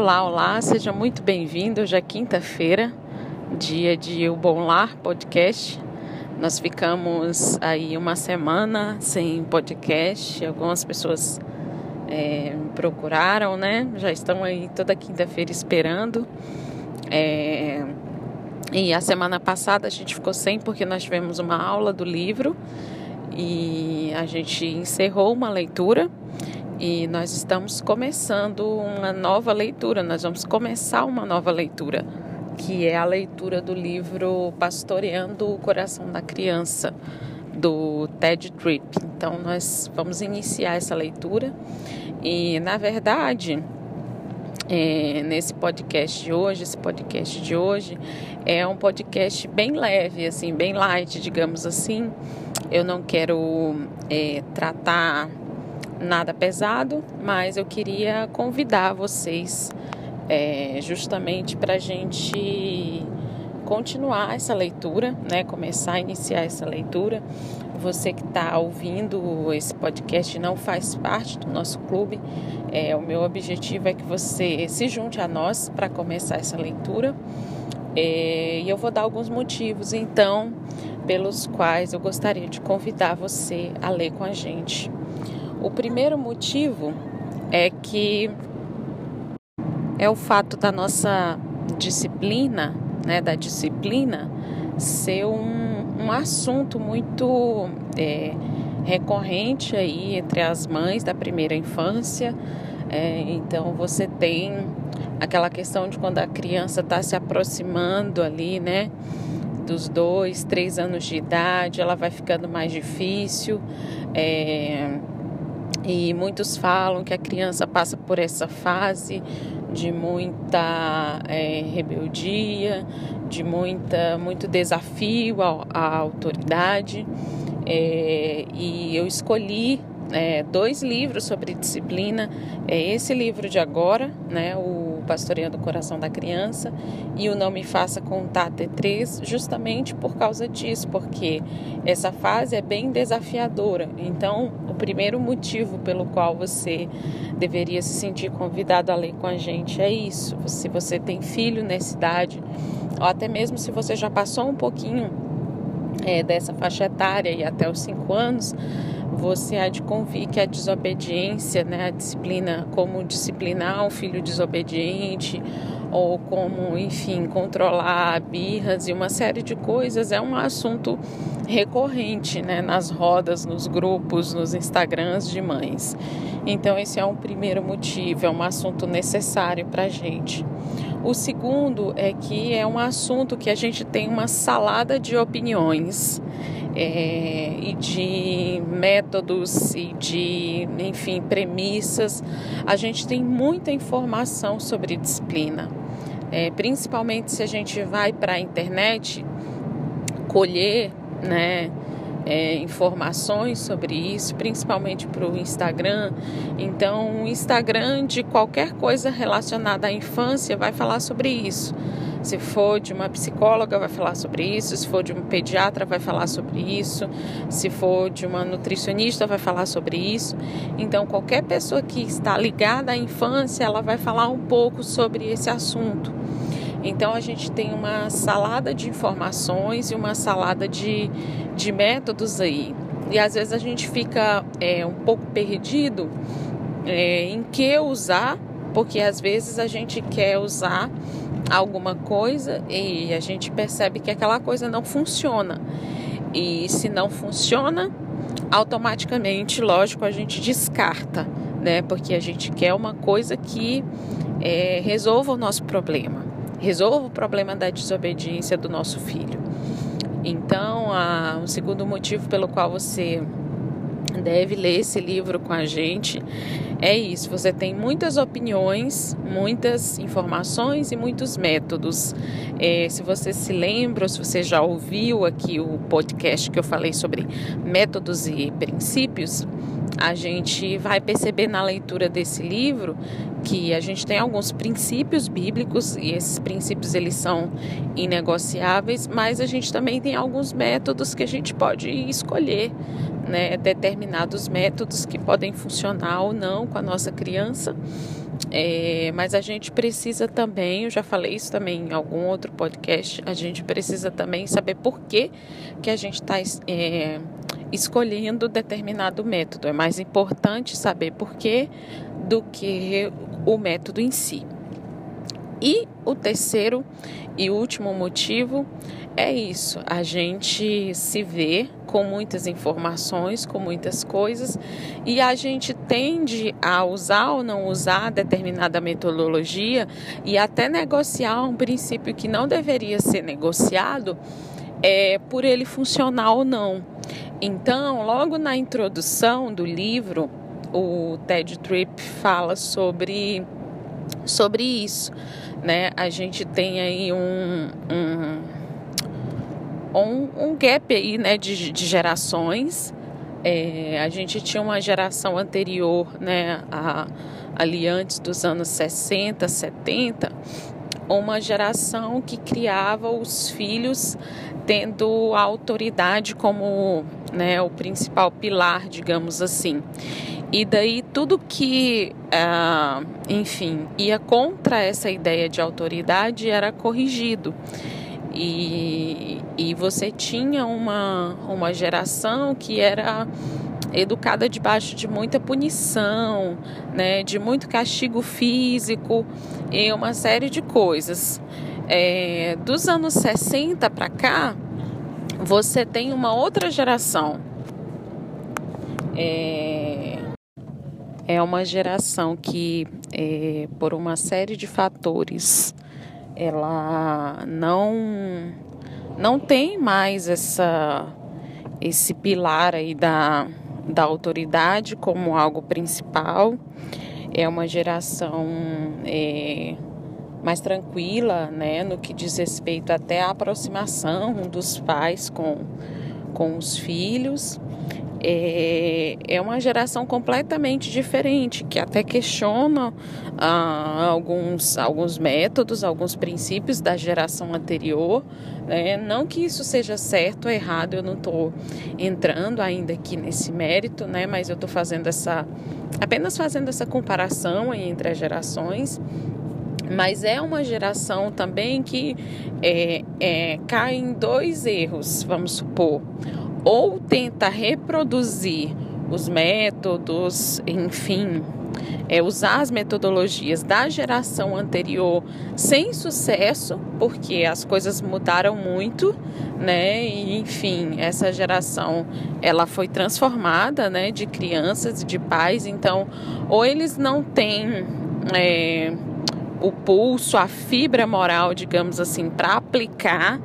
Olá, olá, seja muito bem-vindo. Hoje é quinta-feira, dia de O Bom Lar Podcast. Nós ficamos aí uma semana sem podcast. Algumas pessoas é, procuraram, né? Já estão aí toda quinta-feira esperando. É, e a semana passada a gente ficou sem porque nós tivemos uma aula do livro e a gente encerrou uma leitura e nós estamos começando uma nova leitura, nós vamos começar uma nova leitura, que é a leitura do livro Pastoreando o Coração da Criança, do Ted Tripp. Então, nós vamos iniciar essa leitura e, na verdade, é, nesse podcast de hoje, esse podcast de hoje é um podcast bem leve, assim, bem light, digamos assim. Eu não quero é, tratar nada pesado, mas eu queria convidar vocês é, justamente para a gente continuar essa leitura, né? Começar a iniciar essa leitura. Você que está ouvindo esse podcast não faz parte do nosso clube. É, o meu objetivo é que você se junte a nós para começar essa leitura. É, e eu vou dar alguns motivos, então, pelos quais eu gostaria de convidar você a ler com a gente. O primeiro motivo é que é o fato da nossa disciplina, né, da disciplina, ser um, um assunto muito é, recorrente aí entre as mães da primeira infância. É, então você tem aquela questão de quando a criança está se aproximando ali, né? Dos dois, três anos de idade, ela vai ficando mais difícil. É, e muitos falam que a criança passa por essa fase de muita é, rebeldia, de muita, muito desafio à, à autoridade. É, e eu escolhi é, dois livros sobre disciplina. É esse livro de agora, né, o Pastoreando o Coração da Criança, e o Não Me Faça Contar T3, justamente por causa disso, porque essa fase é bem desafiadora. Então, o primeiro motivo pelo qual você deveria se sentir convidado a ler com a gente é isso. Se você tem filho nessa idade, ou até mesmo se você já passou um pouquinho é, dessa faixa etária e até os 5 anos, você há de convir que a desobediência, né, a disciplina, como disciplinar um filho desobediente, ou como, enfim, controlar birras e uma série de coisas, é um assunto recorrente né, nas rodas, nos grupos, nos Instagrams de mães. Então, esse é um primeiro motivo, é um assunto necessário para a gente. O segundo é que é um assunto que a gente tem uma salada de opiniões é, e de métodos e de, enfim, premissas. A gente tem muita informação sobre disciplina, é, principalmente se a gente vai para a internet colher, né? É, informações sobre isso, principalmente para o Instagram. Então, o Instagram de qualquer coisa relacionada à infância vai falar sobre isso. Se for de uma psicóloga, vai falar sobre isso. Se for de um pediatra, vai falar sobre isso. Se for de uma nutricionista, vai falar sobre isso. Então, qualquer pessoa que está ligada à infância, ela vai falar um pouco sobre esse assunto. Então, a gente tem uma salada de informações e uma salada de, de métodos aí. E às vezes a gente fica é, um pouco perdido é, em que usar, porque às vezes a gente quer usar alguma coisa e a gente percebe que aquela coisa não funciona. E se não funciona, automaticamente, lógico, a gente descarta, né? Porque a gente quer uma coisa que é, resolva o nosso problema, resolva o problema da desobediência do nosso filho. Então, o um segundo motivo pelo qual você deve ler esse livro com a gente é isso, você tem muitas opiniões, muitas informações e muitos métodos. É, se você se lembra, se você já ouviu aqui o podcast que eu falei sobre métodos e princípios, a gente vai perceber na leitura desse livro que a gente tem alguns princípios bíblicos e esses princípios eles são inegociáveis, mas a gente também tem alguns métodos que a gente pode escolher né, determinados métodos que podem funcionar ou não com a nossa criança. É, mas a gente precisa também, eu já falei isso também em algum outro podcast, a gente precisa também saber por que, que a gente está é, escolhendo determinado método. É mais importante saber por que do que o método em si. E o terceiro e último motivo é isso: a gente se vê com muitas informações, com muitas coisas, e a gente tende a usar ou não usar determinada metodologia e até negociar um princípio que não deveria ser negociado é, por ele funcionar ou não. Então, logo na introdução do livro, o Ted Tripp fala sobre, sobre isso. Né? A gente tem aí um, um um, um gap aí, né, de, de gerações. É, a gente tinha uma geração anterior, né, a, ali antes dos anos 60, 70, uma geração que criava os filhos tendo a autoridade como né, o principal pilar, digamos assim. E daí tudo que, ah, enfim, ia contra essa ideia de autoridade era corrigido. E, e você tinha uma, uma geração que era educada debaixo de muita punição, né, de muito castigo físico e uma série de coisas. É, dos anos 60 para cá, você tem uma outra geração. É, é uma geração que, é, por uma série de fatores, ela não não tem mais essa esse pilar aí da, da autoridade como algo principal. É uma geração é, mais tranquila, né, no que diz respeito até à aproximação dos pais com, com os filhos é, é uma geração completamente diferente, que até questiona ah, alguns, alguns métodos, alguns princípios da geração anterior. Né? Não que isso seja certo ou errado, eu não estou entrando ainda aqui nesse mérito, né? mas eu estou fazendo essa. apenas fazendo essa comparação entre as gerações mas é uma geração também que é, é, cai em dois erros, vamos supor ou tenta reproduzir os métodos, enfim, é, usar as metodologias da geração anterior sem sucesso, porque as coisas mudaram muito, né? E, enfim, essa geração ela foi transformada, né? De crianças, de pais, então, ou eles não têm é, o pulso, a fibra moral, digamos assim, para aplicar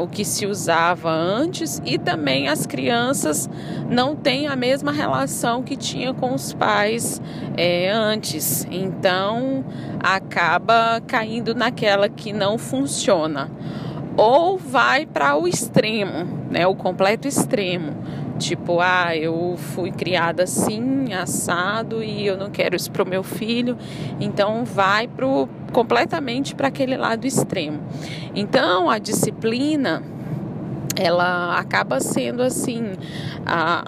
o que se usava antes e também as crianças não têm a mesma relação que tinha com os pais é, antes. Então acaba caindo naquela que não funciona. Ou vai para o extremo, né, o completo extremo Tipo, ah, eu fui criada assim, assado e eu não quero isso pro meu filho. Então vai pro completamente para aquele lado extremo. Então a disciplina ela acaba sendo assim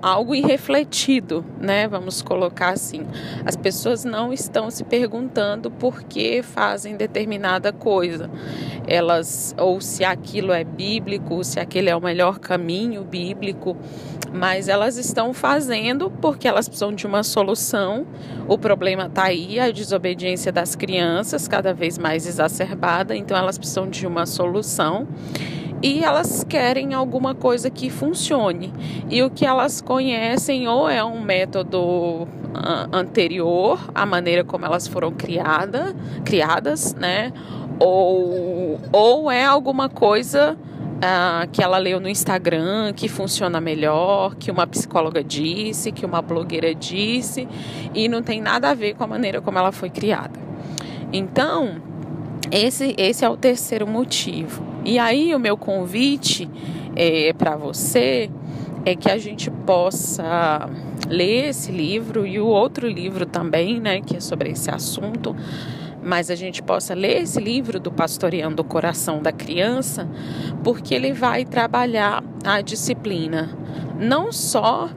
algo irrefletido, né? Vamos colocar assim. As pessoas não estão se perguntando por que fazem determinada coisa. Elas ou se aquilo é bíblico, se aquele é o melhor caminho bíblico, mas elas estão fazendo porque elas precisam de uma solução. O problema está aí, a desobediência das crianças cada vez mais exacerbada, então elas precisam de uma solução e elas querem alguma coisa que funcione. E o que elas conhecem ou é um método uh, anterior à maneira como elas foram criada, criadas, né? Ou, ou é alguma coisa uh, que ela leu no Instagram que funciona melhor, que uma psicóloga disse, que uma blogueira disse, e não tem nada a ver com a maneira como ela foi criada. Então, esse, esse é o terceiro motivo. E aí, o meu convite é, para você é que a gente possa ler esse livro e o outro livro também, né, que é sobre esse assunto, mas a gente possa ler esse livro do Pastoreando o Coração da Criança, porque ele vai trabalhar a disciplina não só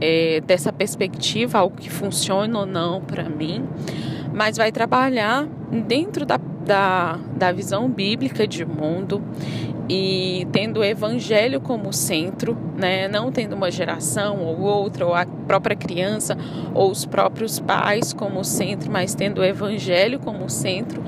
é, dessa perspectiva, algo que funciona ou não para mim, mas vai trabalhar dentro da, da, da visão bíblica de mundo e tendo o evangelho como centro, né? não tendo uma geração ou outra, ou a própria criança, ou os próprios pais como centro, mas tendo o evangelho como centro,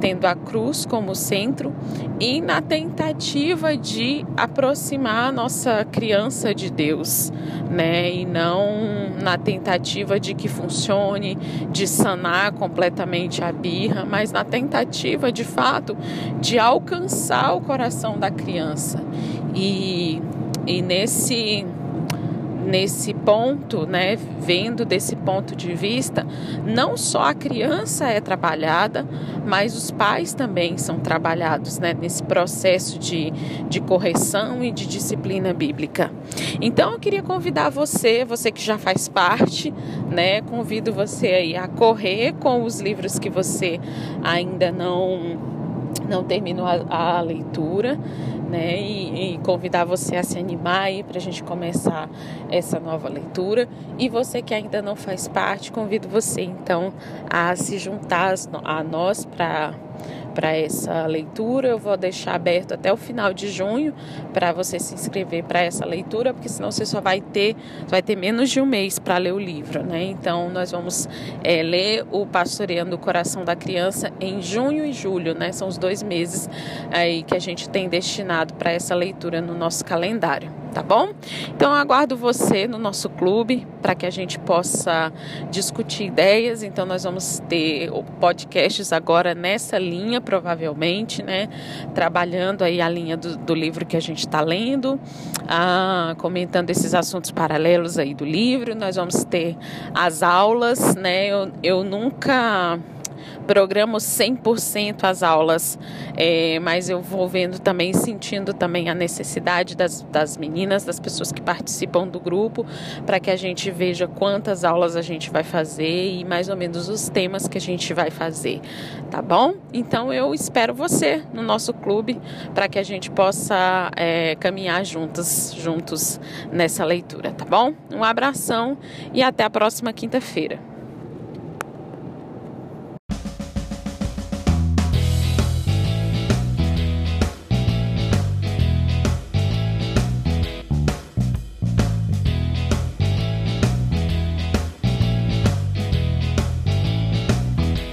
tendo a cruz como centro e na tentativa de aproximar a nossa criança de Deus, né? E não na tentativa de que funcione, de sanar completamente a birra, mas na tentativa de fato de alcançar o coração da criança. E, e nesse nesse ponto, né, vendo desse ponto de vista, não só a criança é trabalhada, mas os pais também são trabalhados né, nesse processo de, de correção e de disciplina bíblica. Então eu queria convidar você, você que já faz parte, né, convido você aí a correr com os livros que você ainda não não terminou a, a leitura, né? E, e, convidar você a se animar aí para a gente começar essa nova leitura. E você que ainda não faz parte, convido você então a se juntar a nós para para essa leitura. Eu vou deixar aberto até o final de junho para você se inscrever para essa leitura, porque senão você só vai ter, vai ter menos de um mês para ler o livro, né? Então nós vamos é, ler o Pastoreando o Coração da Criança em junho e julho, né? São os dois meses aí que a gente tem destinado para essa leitura no nosso calendário tá bom? Então aguardo você no nosso clube para que a gente possa discutir ideias. Então nós vamos ter podcasts agora nessa linha, provavelmente, né? Trabalhando aí a linha do, do livro que a gente está lendo, ah, comentando esses assuntos paralelos aí do livro. Nós vamos ter as aulas, né? Eu, eu nunca programo 100% as aulas, é, mas eu vou vendo também, sentindo também a necessidade das, das meninas, das pessoas que participam do grupo, para que a gente veja quantas aulas a gente vai fazer e mais ou menos os temas que a gente vai fazer, tá bom? Então eu espero você no nosso clube para que a gente possa é, caminhar juntas, juntos nessa leitura, tá bom? Um abração e até a próxima quinta-feira.